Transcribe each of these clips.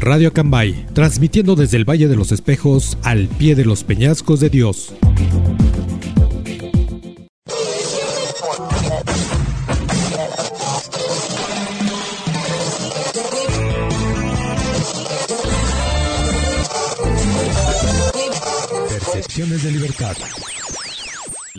Radio Cambay, transmitiendo desde el Valle de los Espejos al pie de los peñascos de Dios. Percepciones de libertad.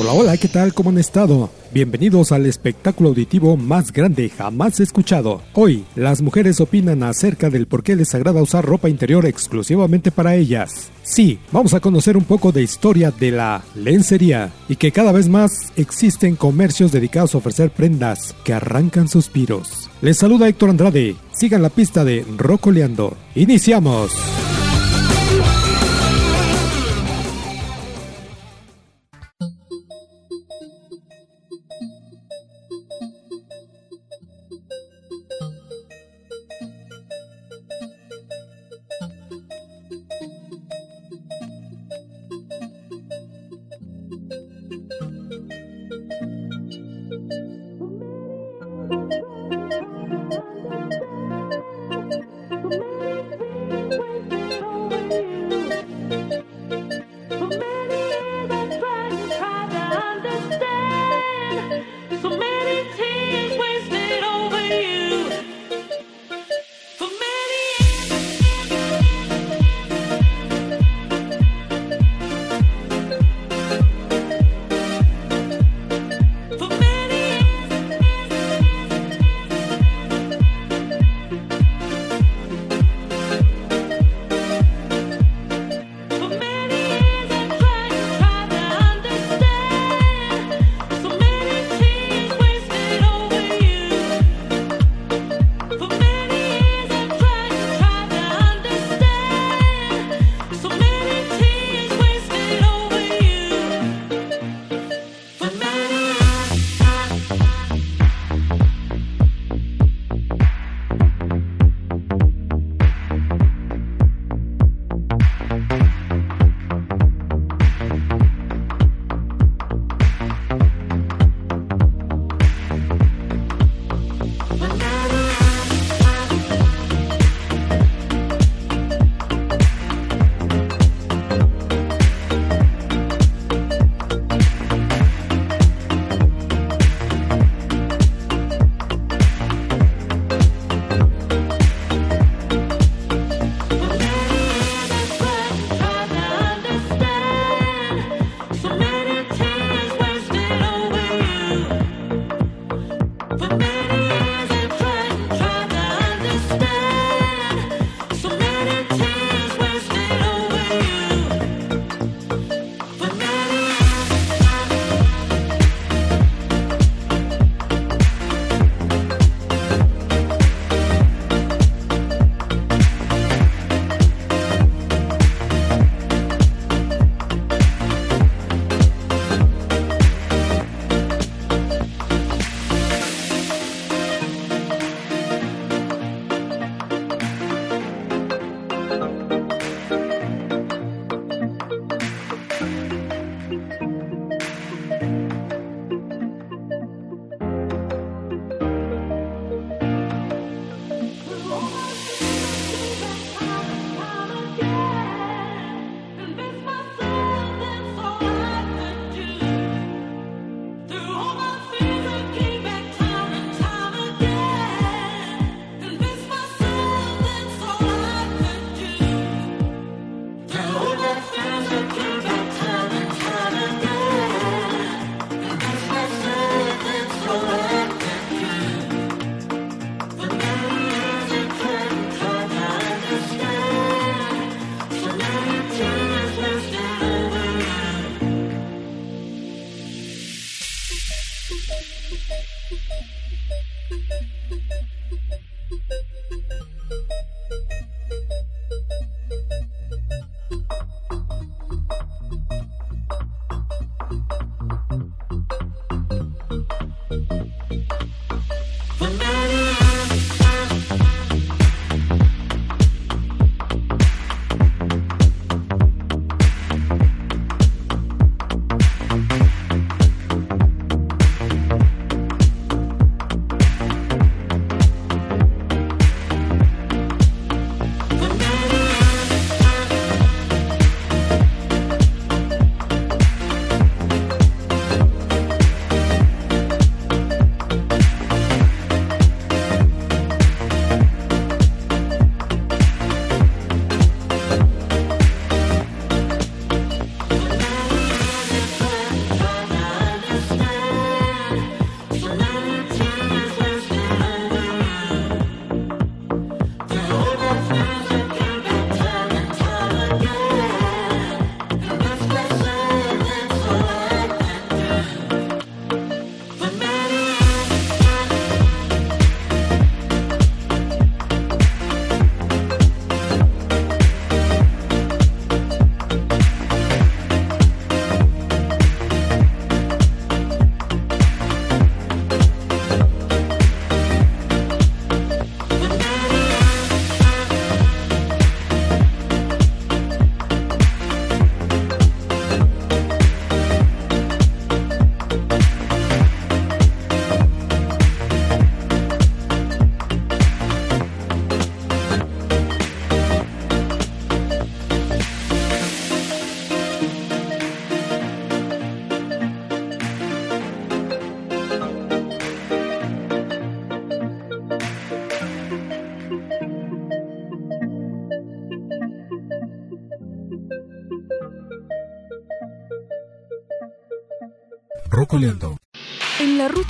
Hola, hola, ¿qué tal? ¿Cómo han estado? Bienvenidos al espectáculo auditivo más grande jamás escuchado. Hoy, las mujeres opinan acerca del por qué les agrada usar ropa interior exclusivamente para ellas. Sí, vamos a conocer un poco de historia de la lencería y que cada vez más existen comercios dedicados a ofrecer prendas que arrancan suspiros. Les saluda Héctor Andrade. Sigan la pista de Rocoleando. ¡Iniciamos! So maybe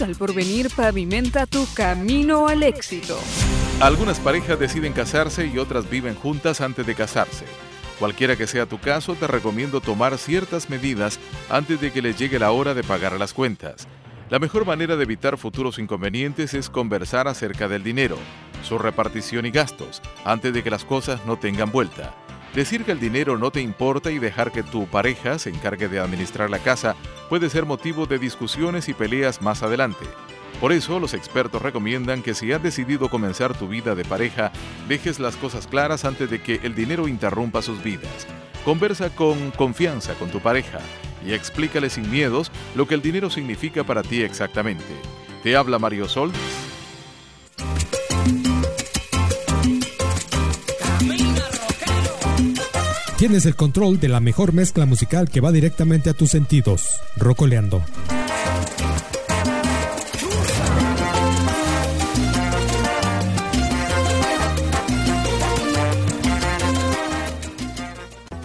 al porvenir pavimenta tu camino al éxito. Algunas parejas deciden casarse y otras viven juntas antes de casarse. Cualquiera que sea tu caso, te recomiendo tomar ciertas medidas antes de que les llegue la hora de pagar las cuentas. La mejor manera de evitar futuros inconvenientes es conversar acerca del dinero, su repartición y gastos, antes de que las cosas no tengan vuelta. Decir que el dinero no te importa y dejar que tu pareja se encargue de administrar la casa puede ser motivo de discusiones y peleas más adelante. Por eso, los expertos recomiendan que si has decidido comenzar tu vida de pareja, dejes las cosas claras antes de que el dinero interrumpa sus vidas. Conversa con confianza con tu pareja y explícale sin miedos lo que el dinero significa para ti exactamente. Te habla Mario Sol. Tienes el control de la mejor mezcla musical que va directamente a tus sentidos. Rocoleando.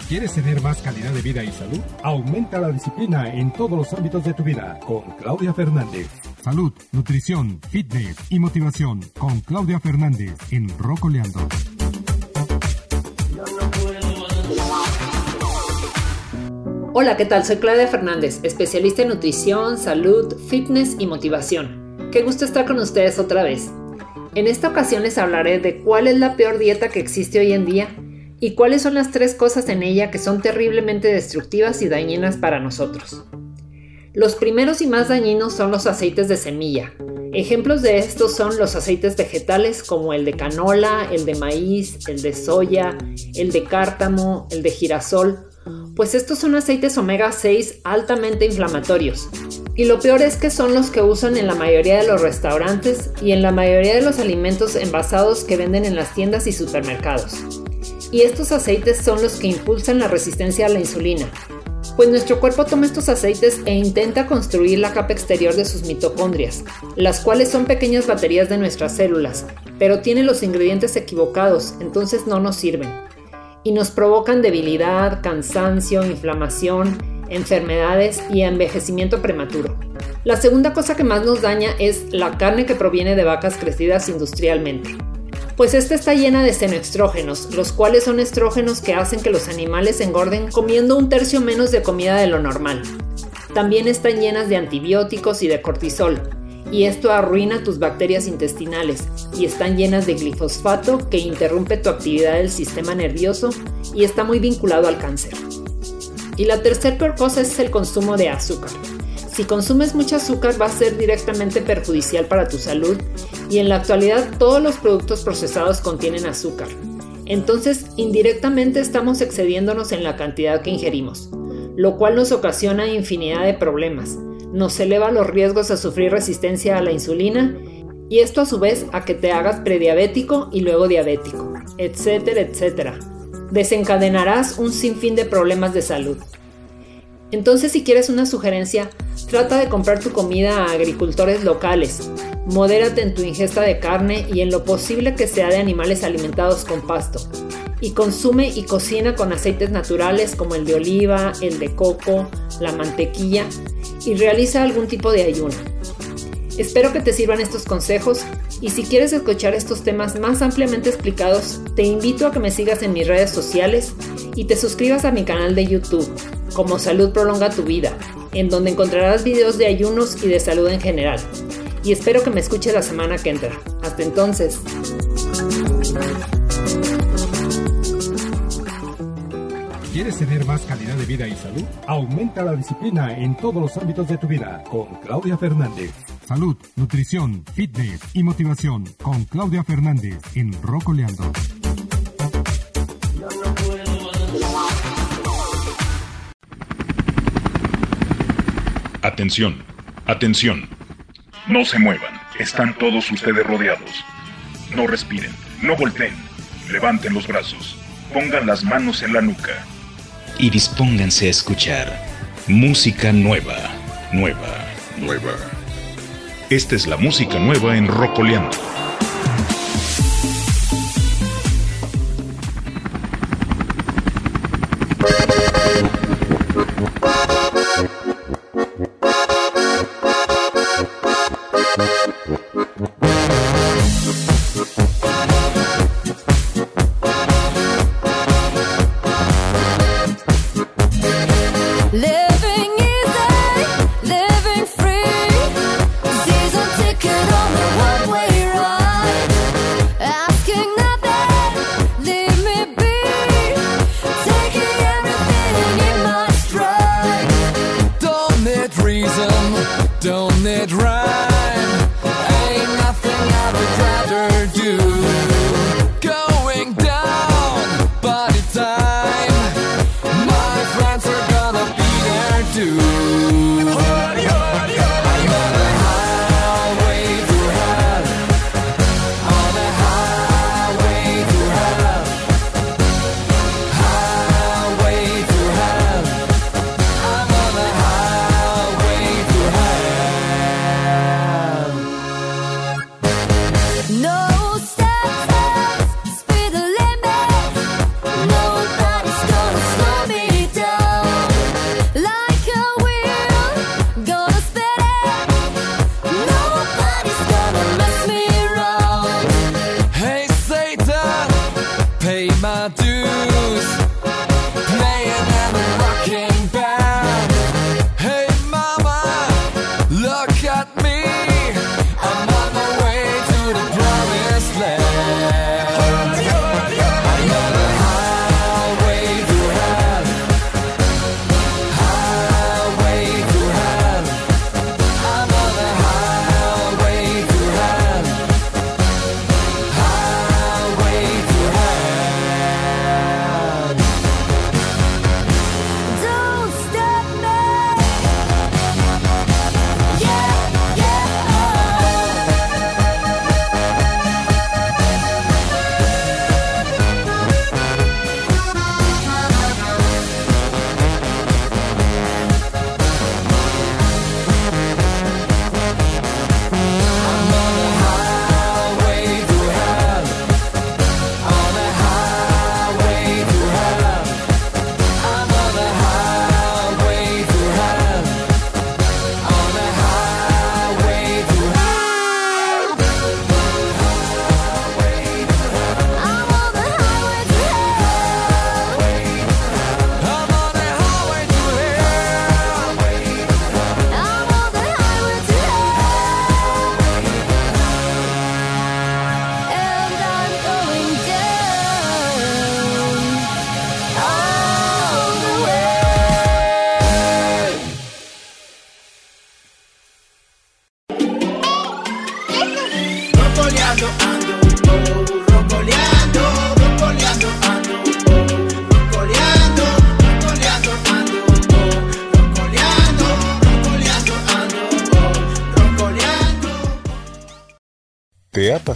¿Quieres tener más calidad de vida y salud? Aumenta la disciplina en todos los ámbitos de tu vida con Claudia Fernández. Salud, nutrición, fitness y motivación con Claudia Fernández en Rocoleando. Hola, ¿qué tal? Soy Claudia Fernández, especialista en nutrición, salud, fitness y motivación. Qué gusto estar con ustedes otra vez. En esta ocasión les hablaré de cuál es la peor dieta que existe hoy en día y cuáles son las tres cosas en ella que son terriblemente destructivas y dañinas para nosotros. Los primeros y más dañinos son los aceites de semilla. Ejemplos de estos son los aceites vegetales como el de canola, el de maíz, el de soya, el de cártamo, el de girasol, pues estos son aceites omega 6 altamente inflamatorios. Y lo peor es que son los que usan en la mayoría de los restaurantes y en la mayoría de los alimentos envasados que venden en las tiendas y supermercados y estos aceites son los que impulsan la resistencia a la insulina, pues nuestro cuerpo toma estos aceites e intenta construir la capa exterior de sus mitocondrias, las cuales son pequeñas baterías de nuestras células, pero tienen los ingredientes equivocados, entonces no nos sirven. Y nos provocan debilidad, cansancio, inflamación, enfermedades y envejecimiento prematuro. La segunda cosa que más nos daña es la carne que proviene de vacas crecidas industrialmente pues esta está llena de senoestrógenos, los cuales son estrógenos que hacen que los animales engorden comiendo un tercio menos de comida de lo normal. También están llenas de antibióticos y de cortisol, y esto arruina tus bacterias intestinales, y están llenas de glifosfato que interrumpe tu actividad del sistema nervioso y está muy vinculado al cáncer. Y la tercera cosa es el consumo de azúcar. Si consumes mucho azúcar va a ser directamente perjudicial para tu salud y en la actualidad todos los productos procesados contienen azúcar. Entonces, indirectamente estamos excediéndonos en la cantidad que ingerimos, lo cual nos ocasiona infinidad de problemas. Nos eleva los riesgos a sufrir resistencia a la insulina y esto a su vez a que te hagas prediabético y luego diabético, etcétera, etcétera. Desencadenarás un sinfín de problemas de salud. Entonces, si quieres una sugerencia, trata de comprar tu comida a agricultores locales. Modérate en tu ingesta de carne y en lo posible que sea de animales alimentados con pasto. Y consume y cocina con aceites naturales como el de oliva, el de coco, la mantequilla y realiza algún tipo de ayuno. Espero que te sirvan estos consejos y si quieres escuchar estos temas más ampliamente explicados, te invito a que me sigas en mis redes sociales y te suscribas a mi canal de YouTube como Salud Prolonga tu Vida, en donde encontrarás videos de ayunos y de salud en general. Y espero que me escuches la semana que entra. Hasta entonces. ¿Quieres tener más calidad de vida y salud? Aumenta la disciplina en todos los ámbitos de tu vida con Claudia Fernández. Salud, nutrición, fitness y motivación con Claudia Fernández en Rocoleando. Atención, atención. No se muevan, están todos ustedes rodeados. No respiren, no volteen, levanten los brazos, pongan las manos en la nuca. Y dispónganse a escuchar música nueva, nueva, nueva. Esta es la música nueva en Rocoleando.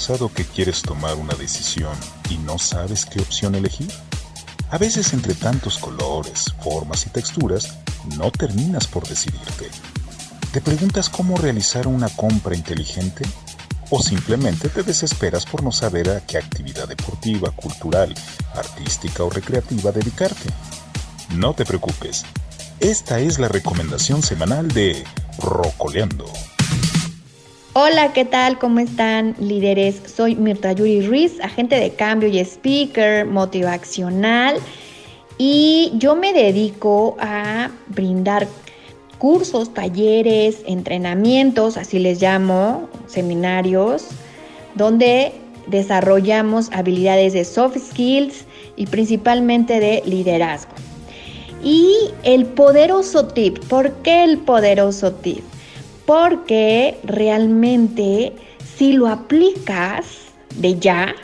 Pasado que quieres tomar una decisión y no sabes qué opción elegir? A veces entre tantos colores, formas y texturas, no terminas por decidirte. ¿Te preguntas cómo realizar una compra inteligente? ¿O simplemente te desesperas por no saber a qué actividad deportiva, cultural, artística o recreativa dedicarte? No te preocupes. Esta es la recomendación semanal de Rocoleando. Hola, ¿qué tal? ¿Cómo están líderes? Soy Mirta Yuri Ruiz, agente de cambio y speaker motivacional y yo me dedico a brindar cursos, talleres, entrenamientos, así les llamo, seminarios, donde desarrollamos habilidades de soft skills y principalmente de liderazgo. Y el poderoso tip, ¿por qué el poderoso tip? Porque realmente si lo aplicas de ya,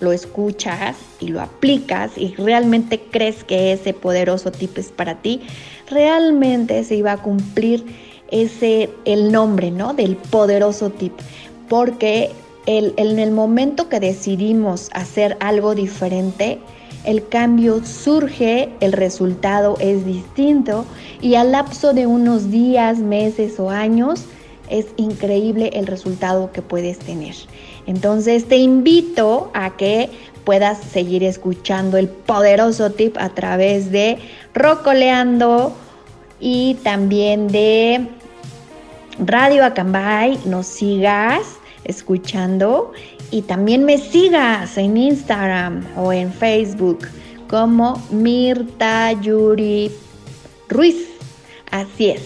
lo escuchas y lo aplicas y realmente crees que ese poderoso tip es para ti, realmente se iba a cumplir ese el nombre, ¿no? del poderoso tip, porque en el momento que decidimos hacer algo diferente, el cambio surge, el resultado es distinto y al lapso de unos días, meses o años es increíble el resultado que puedes tener. Entonces te invito a que puedas seguir escuchando el poderoso tip a través de Rocoleando y también de Radio Acambay. Nos sigas escuchando y también me sigas en Instagram o en Facebook como Mirta Yuri Ruiz. Así es,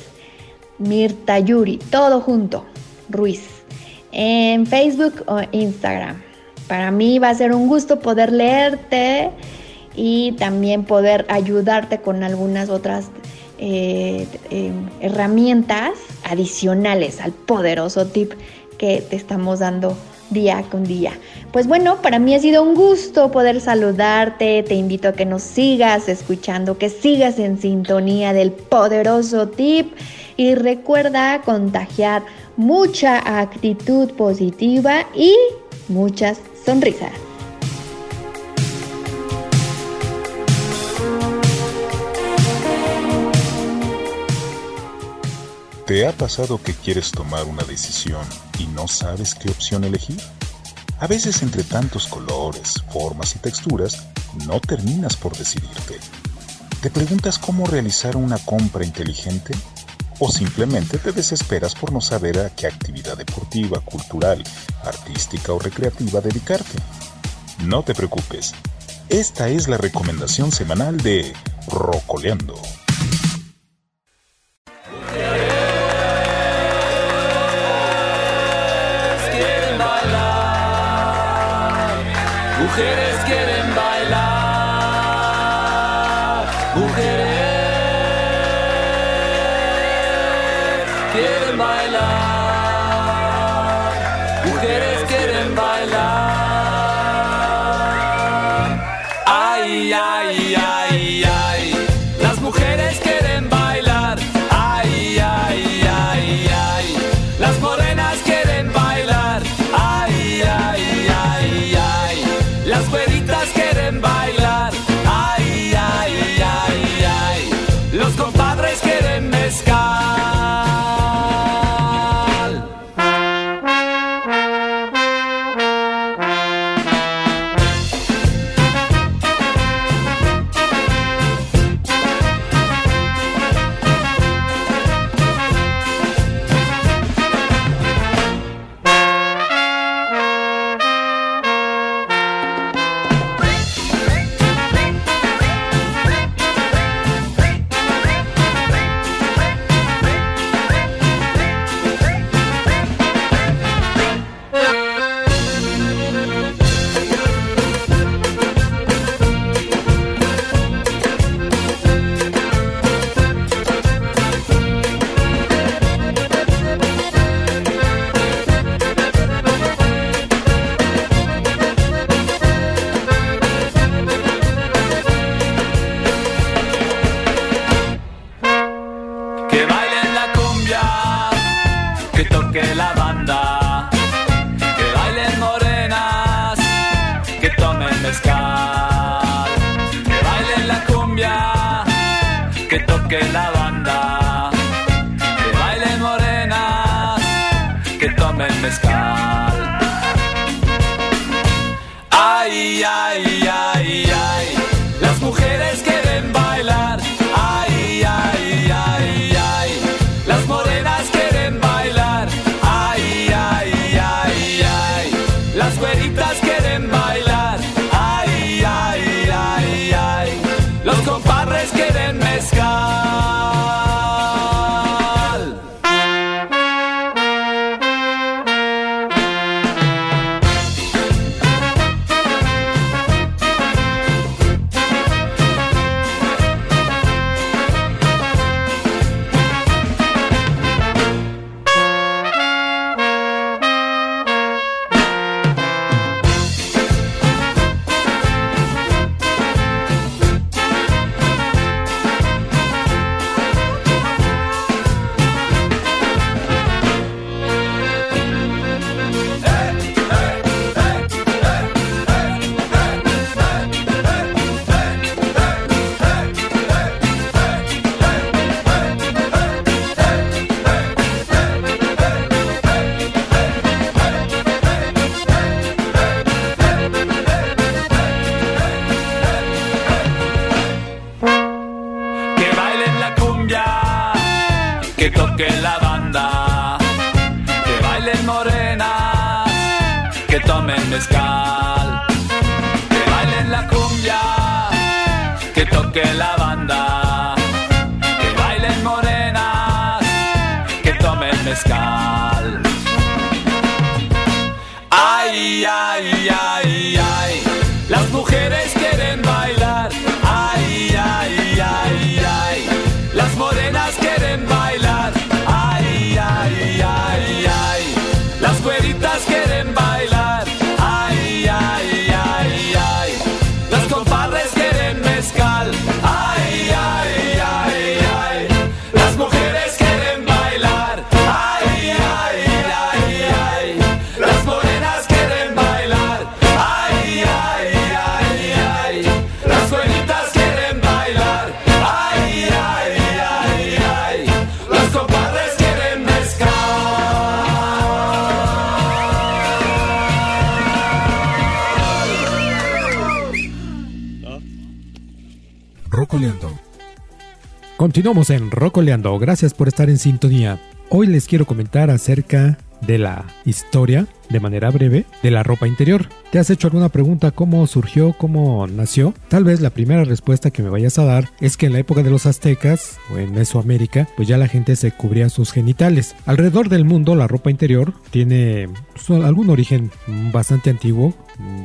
Mirta Yuri, todo junto, Ruiz, en Facebook o Instagram. Para mí va a ser un gusto poder leerte y también poder ayudarte con algunas otras eh, eh, herramientas adicionales al poderoso tip que te estamos dando día con día. Pues bueno, para mí ha sido un gusto poder saludarte, te invito a que nos sigas escuchando, que sigas en sintonía del poderoso tip y recuerda contagiar mucha actitud positiva y muchas sonrisas. ¿Te ha pasado que quieres tomar una decisión y no sabes qué opción elegir? A veces entre tantos colores, formas y texturas, no terminas por decidirte. ¿Te preguntas cómo realizar una compra inteligente? ¿O simplemente te desesperas por no saber a qué actividad deportiva, cultural, artística o recreativa dedicarte? No te preocupes. Esta es la recomendación semanal de Rocoleando. Que toque la que toquen la banda, que bailen morenas, que tomen mezcal, Continuamos en Rocoleando. Gracias por estar en sintonía. Hoy les quiero comentar acerca de la historia, de manera breve, de la ropa interior. ¿Te has hecho alguna pregunta cómo surgió, cómo nació? Tal vez la primera respuesta que me vayas a dar es que en la época de los aztecas o en Mesoamérica, pues ya la gente se cubría sus genitales. Alrededor del mundo la ropa interior tiene pues, algún origen bastante antiguo,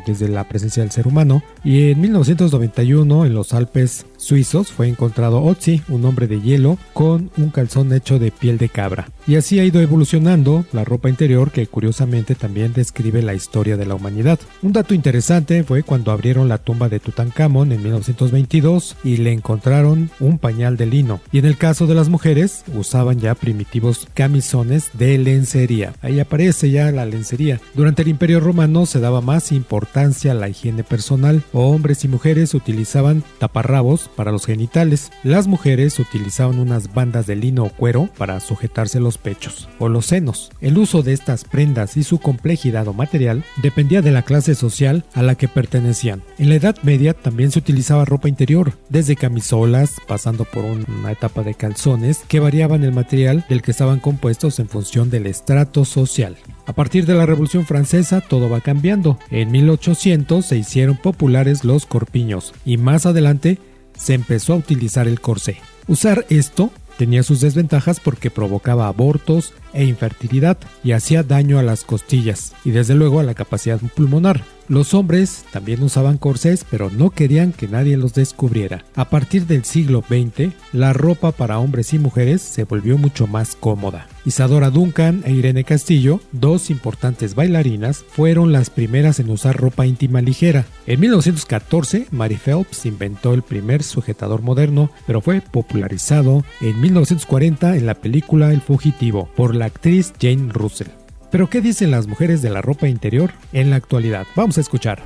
desde la presencia del ser humano y en 1991 en los Alpes suizos fue encontrado Otzi, un hombre de hielo con un calzón hecho de piel de cabra. Y así ha ido evolucionando la ropa interior que curiosamente también describe la historia de la humanidad. Un dato interesante fue cuando abrieron la tumba de Tutankamón en 1922 y le encontraron un pañal de lino. Y en el caso de las mujeres usaban ya primitivos camisones de lencería. Ahí aparece ya la lencería. Durante el Imperio Romano se daba más importancia a la higiene personal. Hombres y mujeres utilizaban taparrabos para los genitales. Las mujeres utilizaban unas bandas de lino o cuero para sujetarse los pechos o los senos. El uso de estas prendas y su complejidad o material dependía de la clase social a la que pertenecían. En la Edad Media también se utilizaba ropa interior, desde camisolas, pasando por una etapa de calzones que variaban el material del que estaban compuestos en función del estrato social. A partir de la Revolución Francesa todo va cambiando. En 1800 se hicieron populares los corpiños y más adelante se empezó a utilizar el corsé. Usar esto tenía sus desventajas porque provocaba abortos e infertilidad y hacía daño a las costillas y desde luego a la capacidad pulmonar. Los hombres también usaban corsés, pero no querían que nadie los descubriera. A partir del siglo XX, la ropa para hombres y mujeres se volvió mucho más cómoda. Isadora Duncan e Irene Castillo, dos importantes bailarinas, fueron las primeras en usar ropa íntima ligera. En 1914, Mary Phelps inventó el primer sujetador moderno, pero fue popularizado en 1940 en la película El Fugitivo por la actriz Jane Russell. Pero ¿qué dicen las mujeres de la ropa interior en la actualidad? Vamos a escuchar.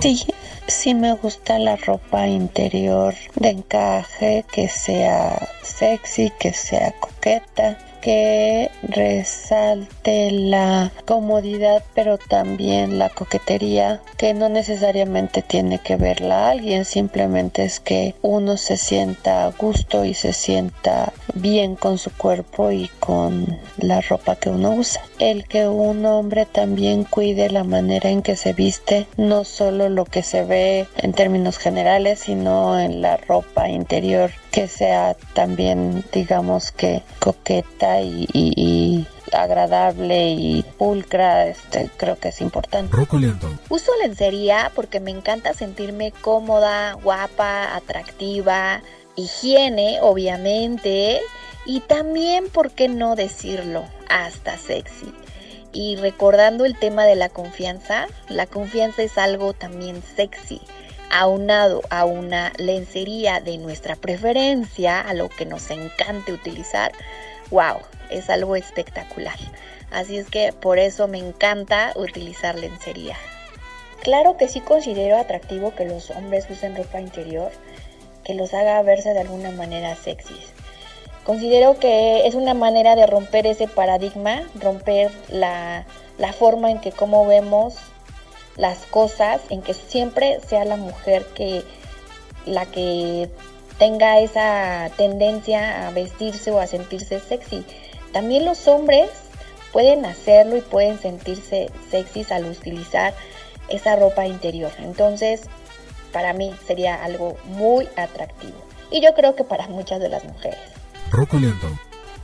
Sí, sí me gusta la ropa interior de encaje, que sea sexy, que sea coqueta que resalte la comodidad pero también la coquetería que no necesariamente tiene que verla a alguien simplemente es que uno se sienta a gusto y se sienta bien con su cuerpo y con la ropa que uno usa. El que un hombre también cuide la manera en que se viste no solo lo que se ve en términos generales sino en la ropa interior que sea también digamos que coqueta y, agradable y pulcra, este, creo que es importante. Uso lencería porque me encanta sentirme cómoda, guapa, atractiva, higiene, obviamente, y también, ¿por qué no decirlo? Hasta sexy. Y recordando el tema de la confianza, la confianza es algo también sexy aunado a una lencería de nuestra preferencia, a lo que nos encante utilizar, wow, es algo espectacular. Así es que por eso me encanta utilizar lencería. Claro que sí considero atractivo que los hombres usen ropa interior que los haga verse de alguna manera sexys. Considero que es una manera de romper ese paradigma, romper la, la forma en que como vemos las cosas, en que siempre sea la mujer que la que tenga esa tendencia a vestirse o a sentirse sexy. También los hombres pueden hacerlo y pueden sentirse sexys al utilizar esa ropa interior. Entonces, para mí sería algo muy atractivo. Y yo creo que para muchas de las mujeres.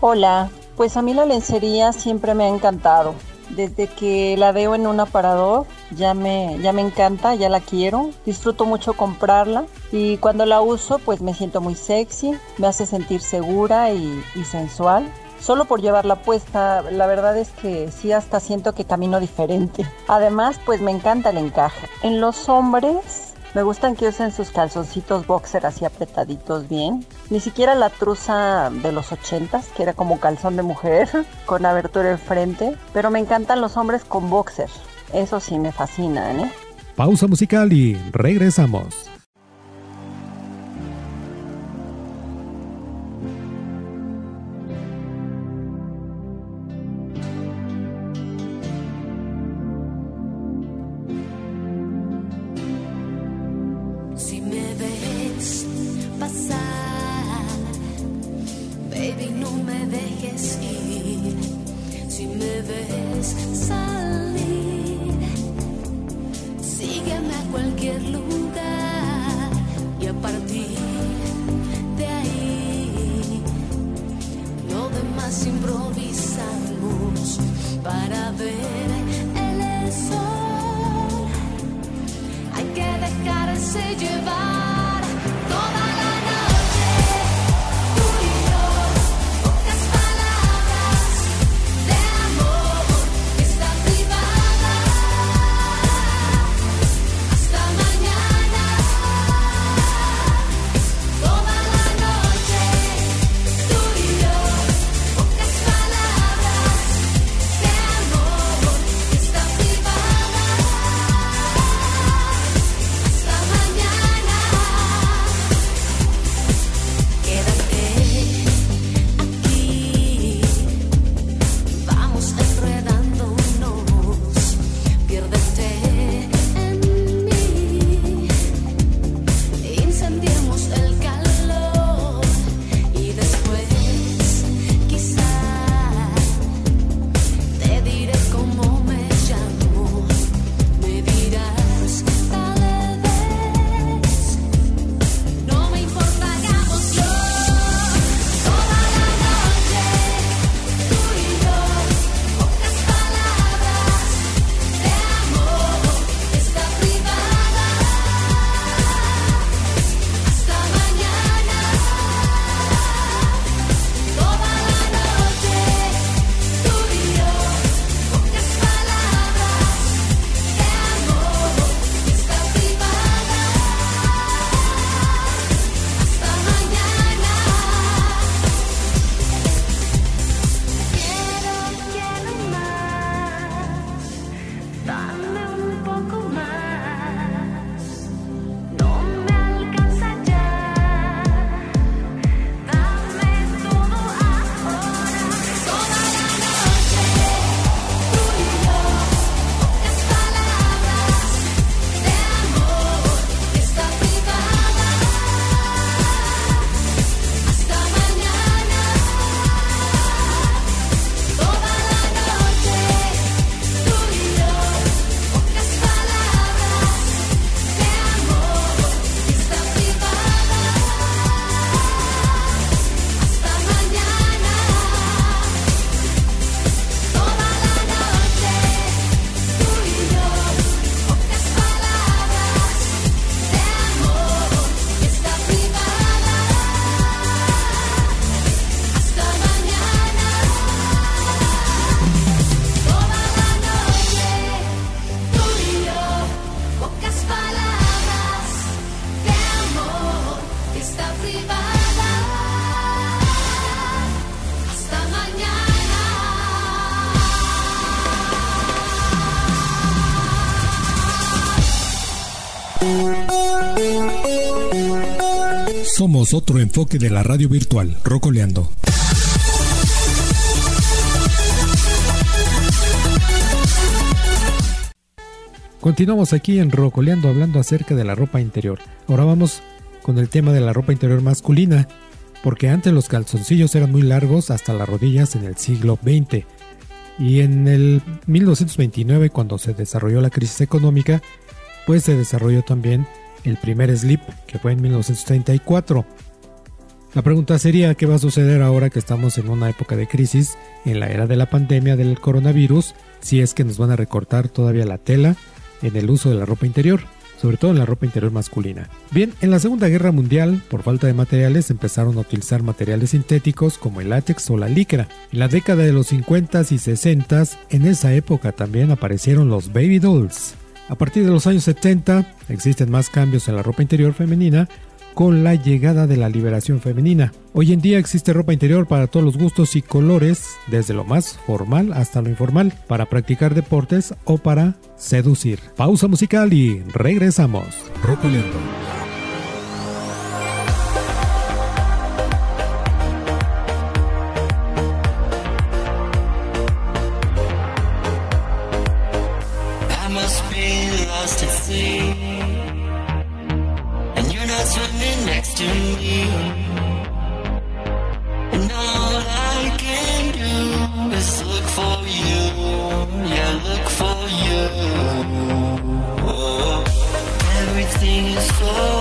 Hola, pues a mí la lencería siempre me ha encantado. Desde que la veo en un aparador ya me, ya me encanta, ya la quiero, disfruto mucho comprarla y cuando la uso pues me siento muy sexy, me hace sentir segura y, sensual. Solo por llevarla puesta, la verdad es que sí hasta siento que camino diferente. Además pues me encanta el encaje. En los hombres me gustan que usen sus calzoncitos boxer así apretaditos bien. Ni siquiera la truza de los ochentas, que era como calzón de mujer, con abertura en frente. Pero me encantan los hombres con boxer. Eso sí me fascinan, ¿eh? Pausa musical y regresamos. Otro enfoque de la radio virtual, Rocoleando. Continuamos aquí en Rocoleando hablando acerca de la ropa interior. Ahora vamos con el tema de la ropa interior masculina, porque antes los calzoncillos eran muy largos hasta las rodillas en el siglo XX. Y en el 1929, cuando se desarrolló la crisis económica, pues se desarrolló también el primer slip, que fue en 1934. La pregunta sería, ¿qué va a suceder ahora que estamos en una época de crisis, en la era de la pandemia del coronavirus, si es que nos van a recortar todavía la tela en el uso de la ropa interior? sobre todo en la ropa interior masculina. Bien, en la Segunda Guerra Mundial, por falta de materiales, empezaron a utilizar materiales sintéticos como el látex o la licra. En la década de los 50 y 60, en esa época también aparecieron los baby dolls. A partir de los años 70 existen más cambios en la ropa interior femenina con la llegada de la liberación femenina. Hoy en día existe ropa interior para todos los gustos y colores, desde lo más formal hasta lo informal, para practicar deportes o para seducir. Pausa musical y regresamos. Ropa next to me. And all I can do is look for you. Yeah, look for you. Oh, everything is so.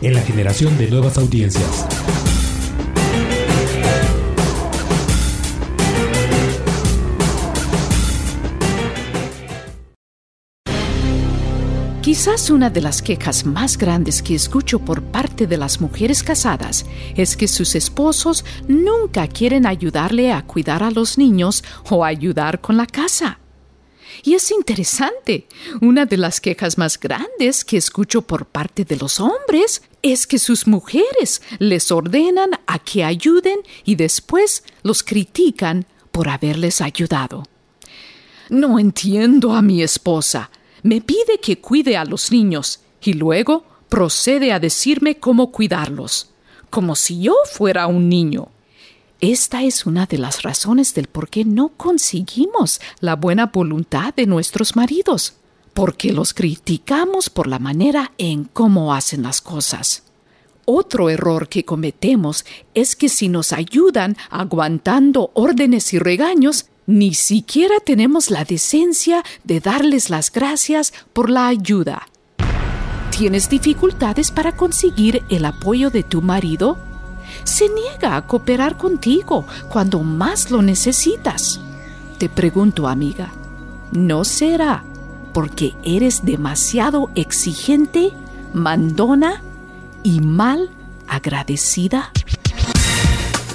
En la generación de nuevas audiencias. Quizás una de las quejas más grandes que escucho por parte de las mujeres casadas es que sus esposos nunca quieren ayudarle a cuidar a los niños o ayudar con la casa. Y es interesante, una de las quejas más grandes que escucho por parte de los hombres es que sus mujeres les ordenan a que ayuden y después los critican por haberles ayudado. No entiendo a mi esposa. Me pide que cuide a los niños y luego procede a decirme cómo cuidarlos, como si yo fuera un niño. Esta es una de las razones del por qué no conseguimos la buena voluntad de nuestros maridos, porque los criticamos por la manera en cómo hacen las cosas. Otro error que cometemos es que si nos ayudan aguantando órdenes y regaños, ni siquiera tenemos la decencia de darles las gracias por la ayuda. ¿Tienes dificultades para conseguir el apoyo de tu marido? Se niega a cooperar contigo cuando más lo necesitas. Te pregunto, amiga, ¿no será porque eres demasiado exigente, mandona y mal agradecida?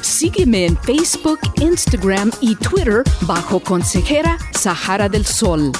Sígueme en Facebook, Instagram y Twitter bajo Consejera Sahara del Sol.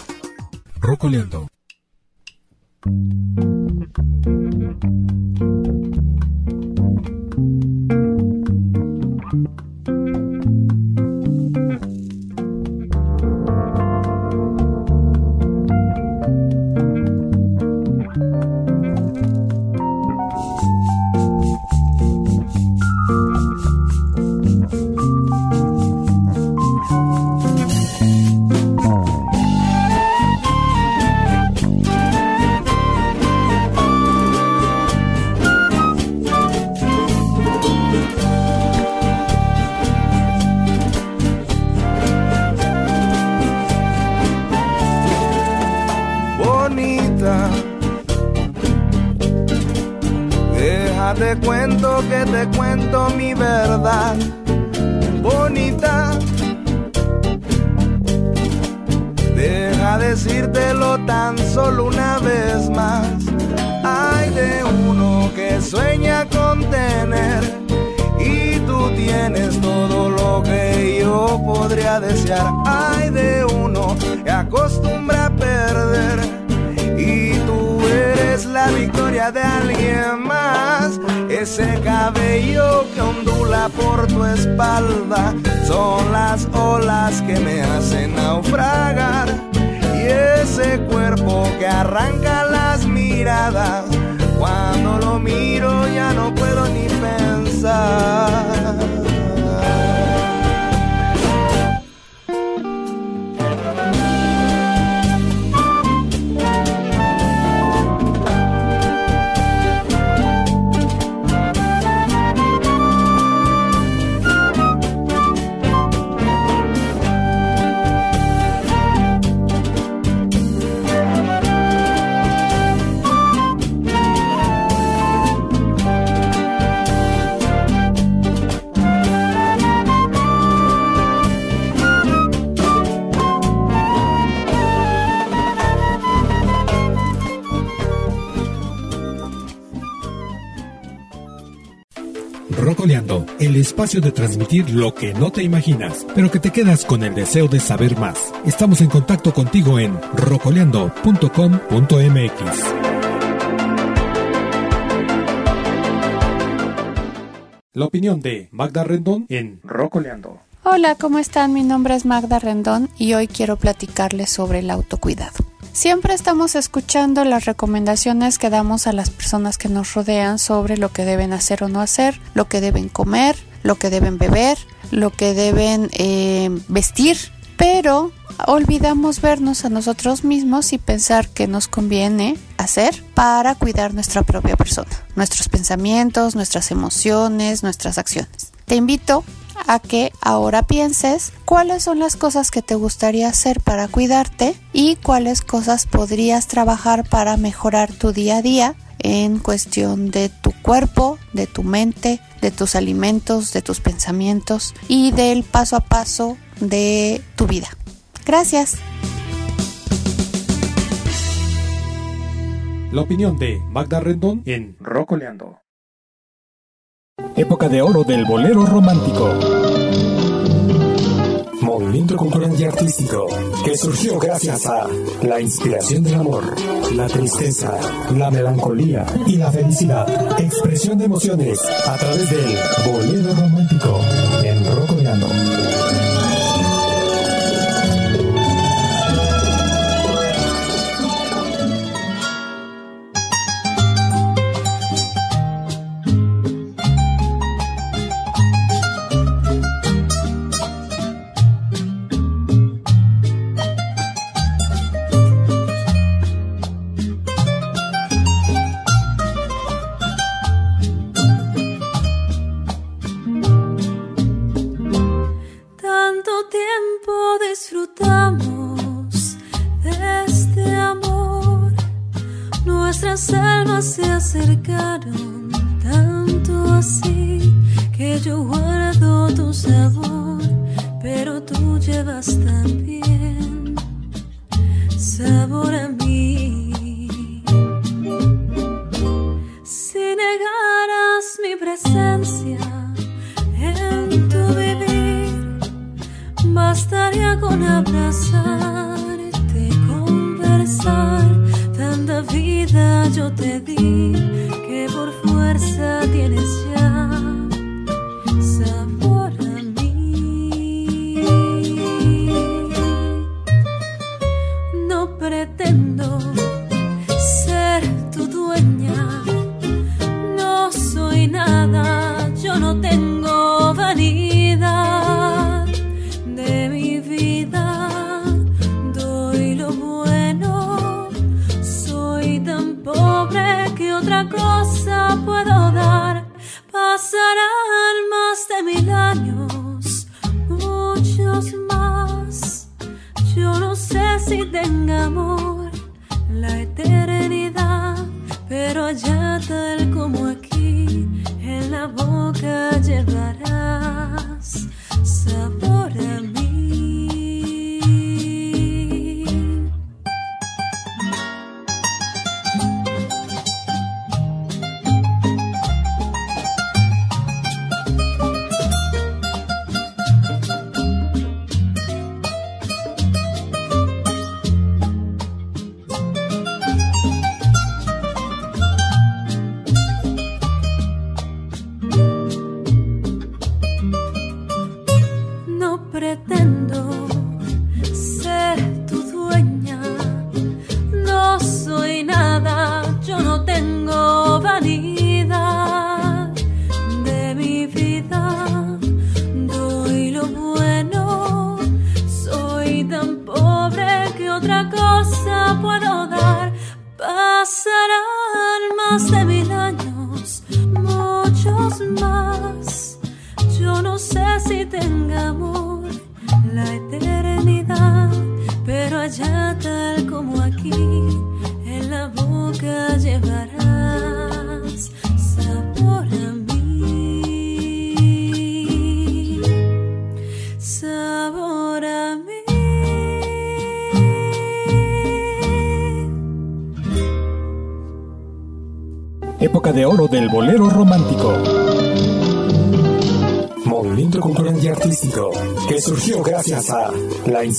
Te cuento que te cuento mi verdad bonita. Deja decírtelo tan solo una vez más. Hay de uno que sueña con tener y tú tienes todo lo que yo podría desear. Hay de uno que acostumbra a perder eres la victoria de alguien más. Ese cabello que ondula por tu espalda son las olas que me hacen naufragar. Y ese cuerpo que arranca las miradas, cuando lo miro ya no puedo ni pensar. El espacio de transmitir lo que no te imaginas, pero que te quedas con el deseo de saber más. Estamos en contacto contigo en rocoleando.com.mx. La opinión de Magda Rendón en Rocoleando. Hola, ¿cómo están? Mi nombre es Magda Rendón y hoy quiero platicarles sobre el autocuidado. Siempre estamos escuchando las recomendaciones que damos a las personas que nos rodean sobre lo que deben hacer o no hacer, lo que deben comer, lo que deben beber, lo que deben eh, vestir, pero olvidamos vernos a nosotros mismos y pensar qué nos conviene hacer para cuidar nuestra propia persona, nuestros pensamientos, nuestras emociones, nuestras acciones. Te invito a que ahora pienses cuáles son las cosas que te gustaría hacer para cuidarte y cuáles cosas podrías trabajar para mejorar tu día a día en cuestión de tu cuerpo, de tu mente, de tus alimentos, de tus pensamientos y del paso a paso de tu vida. Gracias. La opinión de Magda Rendón en Rocoleando. Época de oro del bolero romántico. Movimiento cultural y artístico que surgió gracias a la inspiración del amor, la tristeza, la melancolía y la felicidad. Expresión de emociones a través del bolero romántico en Rocoleando. disfrutamos de este amor. Nuestras almas se acercaron tanto así que yo guardo tu sabor, pero tú llevas también sabor a mí. Bastaría con abrazarte, conversar. Tanta vida yo te di que por fuerza tienes allá tal como aquí, en la boca llevarás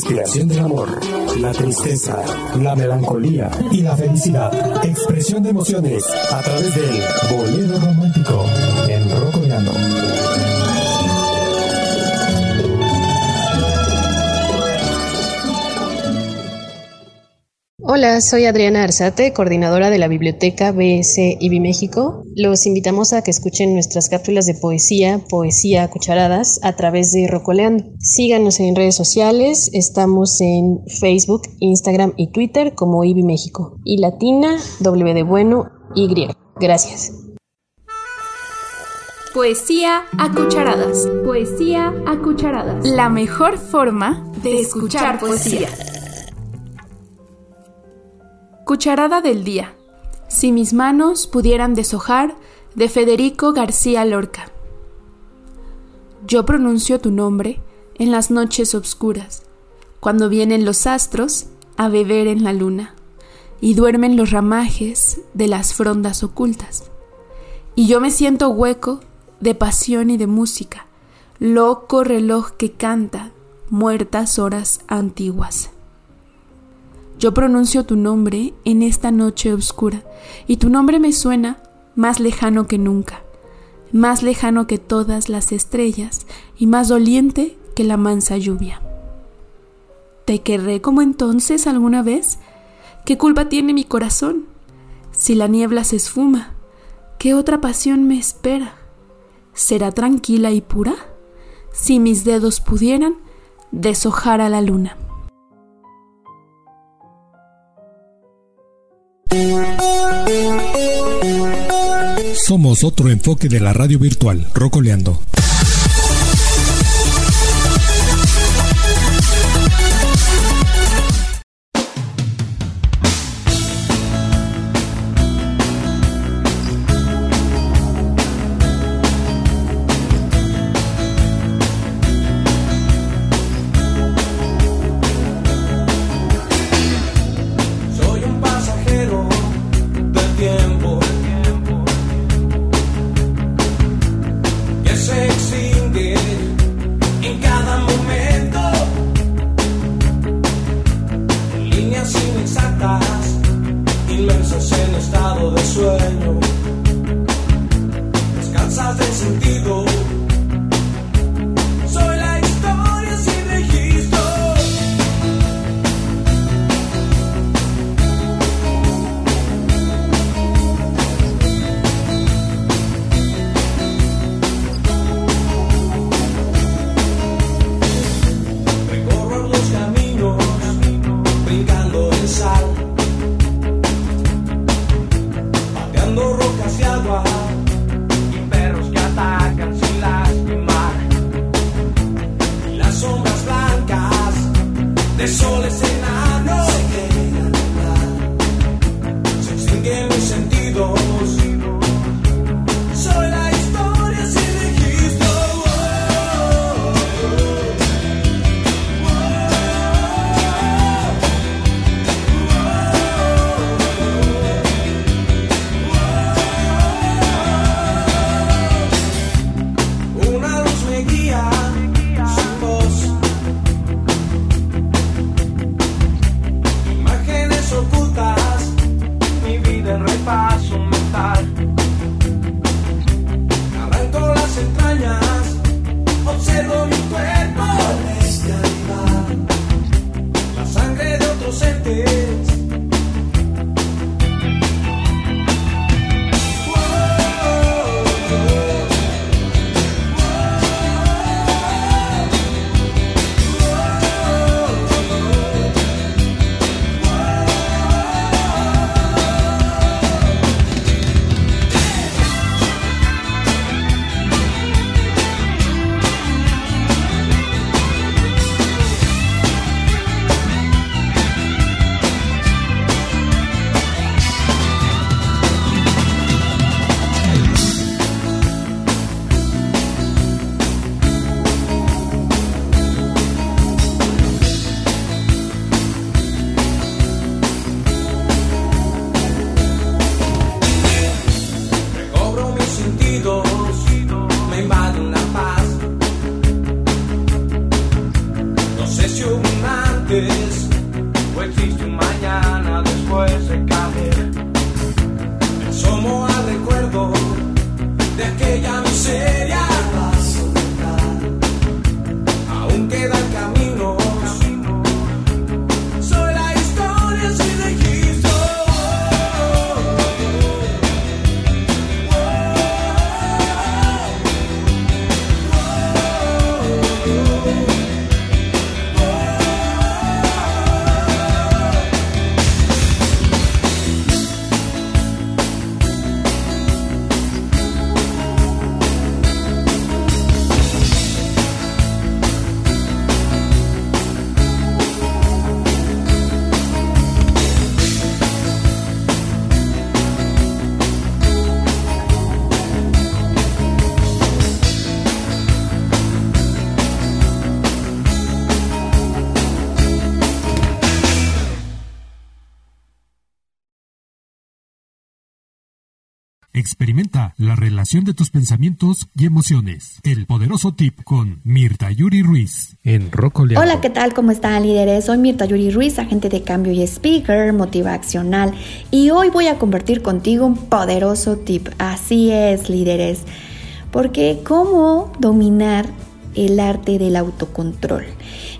inspiración del amor, la tristeza, la melancolía y la felicidad. Expresión de emociones a través del bolero romántico en Rocoleando. Hola, soy Adriana Arzate, coordinadora de la Biblioteca BS IBI México. Los invitamos a que escuchen nuestras cápsulas de poesía, poesía a cucharadas, a través de Rocoleando. Síganos en redes sociales, estamos en Facebook, Instagram y Twitter como IBI México. Y Latina, W de bueno, Y. Gracias. Poesía a cucharadas. Poesía a cucharadas. La mejor forma de escuchar poesía. Cucharada del día. Si mis manos pudieran deshojar de Federico García Lorca. Yo pronuncio tu nombre en las noches obscuras, cuando vienen los astros a beber en la luna y duermen los ramajes de las frondas ocultas. Y yo me siento hueco de pasión y de música, loco reloj que canta muertas horas antiguas. Yo pronuncio tu nombre en esta noche oscura, y tu nombre me suena más lejano que nunca, más lejano que todas las estrellas y más doliente que la mansa lluvia. ¿Te querré como entonces alguna vez? ¿Qué culpa tiene mi corazón? Si la niebla se esfuma, ¿qué otra pasión me espera? ¿Será tranquila y pura? Si mis dedos pudieran deshojar a la luna. Somos otro enfoque de la radio virtual, Rocoleando. plantas, inmersos en estado de sueño, descansas de sentido. De tus pensamientos y emociones. El poderoso tip con Mirta Yuri Ruiz en Rocoleando. Hola, ¿qué tal? ¿Cómo están líderes? Soy Mirta Yuri Ruiz, agente de cambio y speaker motivacional. Y hoy voy a compartir contigo un poderoso tip. Así es, líderes. Porque cómo dominar el arte del autocontrol.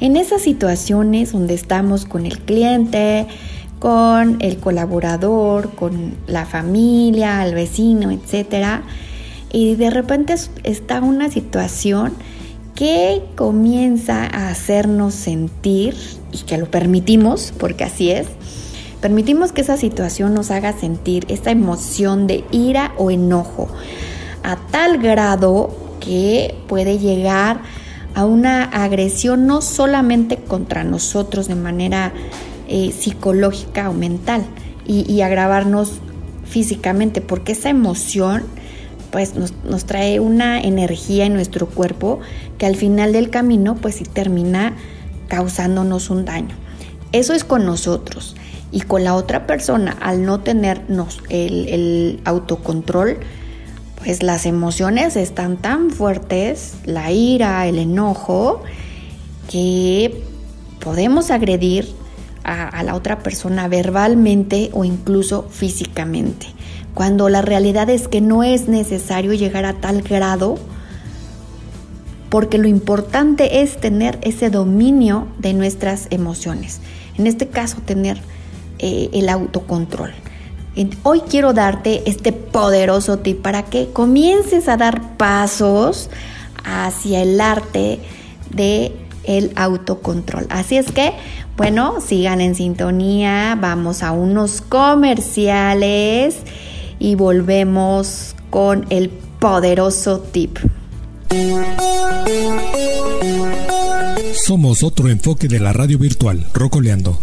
En esas situaciones donde estamos con el cliente, con el colaborador, con la familia, el vecino, etcétera, y de repente está una situación que comienza a hacernos sentir y que lo permitimos, porque así es, permitimos que esa situación nos haga sentir esta emoción de ira o enojo a tal grado que puede llegar a una agresión no solamente contra nosotros de manera eh, psicológica o mental y, y, agravarnos físicamente, porque esa emoción pues nos, nos, trae una energía en nuestro cuerpo que al final del camino pues sí termina causándonos un daño. Eso es con nosotros y con la otra persona al no tenernos el, el autocontrol, pues las emociones están tan fuertes, la ira, el enojo, que podemos agredir a, a, la otra persona verbalmente o incluso físicamente. Cuando la realidad es que no es necesario llegar a tal grado, porque lo importante es tener ese dominio de nuestras emociones. En este caso, tener eh, el autocontrol. Hoy quiero darte este poderoso tip para que comiences a dar pasos hacia el arte de el autocontrol. Así es que, bueno, sigan en sintonía, vamos a unos comerciales y volvemos con el poderoso tip. Somos otro enfoque de la radio virtual, Rocoleando.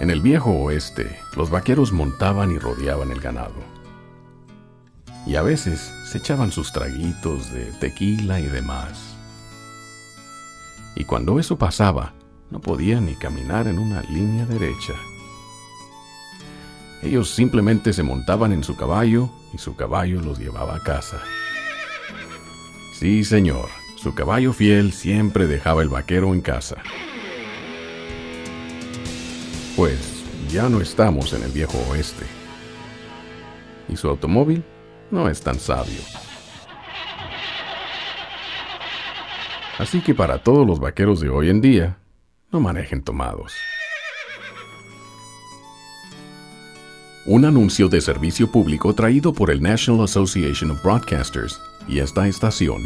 En el viejo oeste, los vaqueros montaban y rodeaban el ganado. Y a veces se echaban sus traguitos de tequila y demás. Y cuando eso pasaba, no podían ni caminar en una línea derecha. Ellos simplemente se montaban en su caballo y su caballo los llevaba a casa. Sí, señor, su caballo fiel siempre dejaba el vaquero en casa. Pues ya no estamos en el viejo oeste. Y su automóvil no es tan sabio. Así que para todos los vaqueros de hoy en día, no manejen tomados. Un anuncio de servicio público traído por el National Association of Broadcasters y esta estación.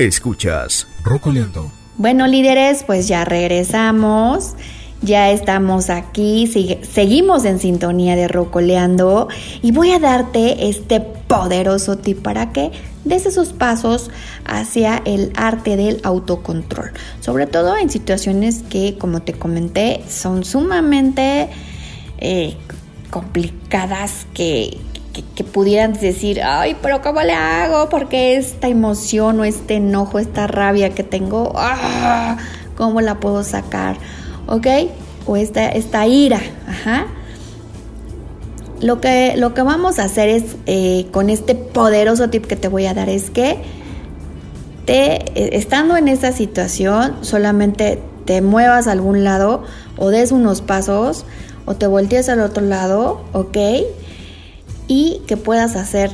Escuchas Rocoleando. Bueno, líderes, pues ya regresamos. Ya estamos aquí, seguimos en sintonía de Rocoleando y voy a darte este poderoso tip para que des esos pasos hacia el arte del autocontrol. Sobre todo en situaciones que, como te comenté, son sumamente eh, complicadas que, que, pudieran decir, ay, pero ¿cómo le hago? Porque esta emoción o este enojo, esta rabia que tengo, ah, ¿cómo la puedo sacar? ¿ok? O esta, esta ira, ajá. Lo que, lo que vamos a hacer es, eh, con este poderoso tip que te voy a dar, es que te, eh, estando en esa situación, solamente te muevas a algún lado o des unos pasos o te voltees al otro lado, ¿ok? Y que puedas hacer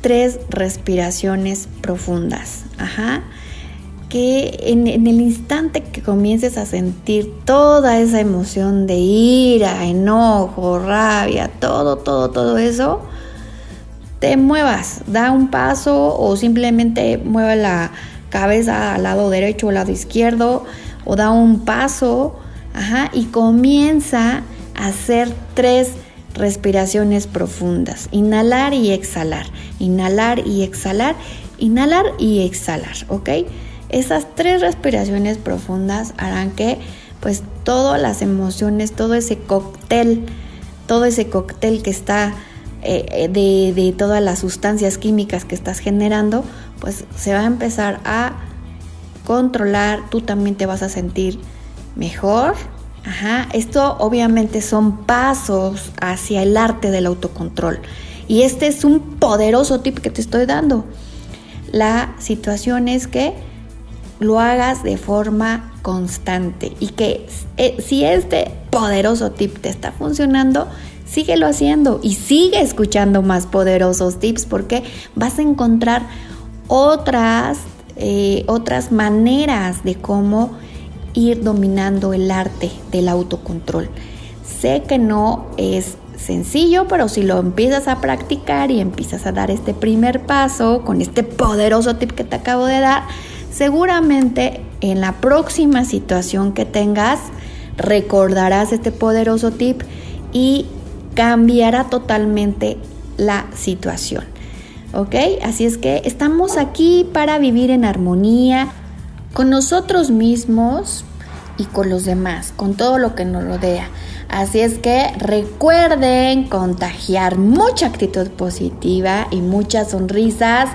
tres respiraciones profundas, ajá que en, el instante que comiences a sentir toda esa emoción de ira, enojo, rabia, todo, todo, todo eso, te muevas, da un paso o simplemente mueve la cabeza al lado derecho o al lado izquierdo o da un paso, ajá, y comienza a hacer tres respiraciones profundas, inhalar y exhalar, inhalar y exhalar, inhalar y exhalar, ¿ok? Esas tres respiraciones profundas harán que pues todas las emociones, todo ese cóctel, todo ese cóctel que está eh, eh, de, de, todas las sustancias químicas que estás generando, pues se va a empezar a controlar, tú también te vas a sentir mejor. Ajá. Esto obviamente son pasos hacia el arte del autocontrol. Y este es un poderoso tip que te estoy dando. La situación es que lo hagas de forma constante y que eh, si este poderoso tip te está funcionando, síguelo haciendo y sigue escuchando más poderosos tips porque vas a encontrar otras, eh, otras maneras de cómo ir dominando el arte del autocontrol. Sé que no es sencillo, pero si lo empiezas a practicar y empiezas a dar este primer paso con este poderoso tip que te acabo de dar, Seguramente en la próxima situación que tengas recordarás este poderoso tip y cambiará totalmente la situación. ¿Ok? Así es que estamos aquí para vivir en armonía con nosotros mismos y con los demás, con todo lo que nos rodea. Así es que recuerden contagiar mucha actitud positiva y muchas sonrisas.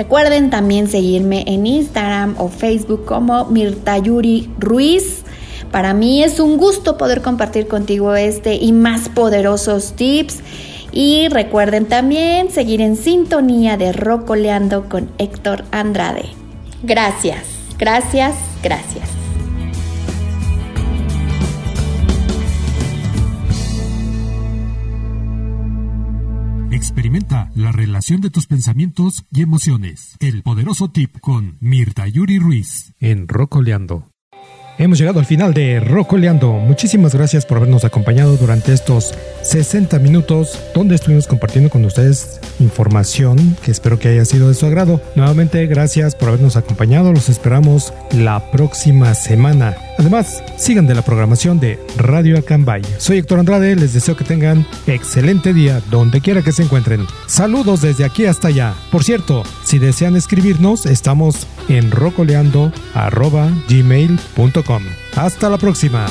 Recuerden también seguirme en Instagram o Facebook como Mirtayuri Ruiz. Para mí es un gusto poder compartir contigo este y más poderosos tips. Y recuerden también seguir en sintonía de Rocoleando con Héctor Andrade. Gracias, gracias Gracias. Experimenta la relación de tus pensamientos y emociones. El poderoso tip con Mirta Yuri Ruiz en Rocoleando. Hemos llegado al final de Rocoleando. Muchísimas gracias por habernos acompañado durante estos 60 minutos donde estuvimos compartiendo con ustedes información que espero que haya sido de su agrado. Nuevamente, gracias por habernos acompañado. Los esperamos la próxima semana. Además, sigan de la programación de Radio Acambay. Soy Héctor Andrade, les deseo que tengan excelente día donde quiera que se encuentren. Saludos desde aquí hasta allá. Por cierto, si desean escribirnos, estamos en rocoleando.gmail.com. Hasta la próxima.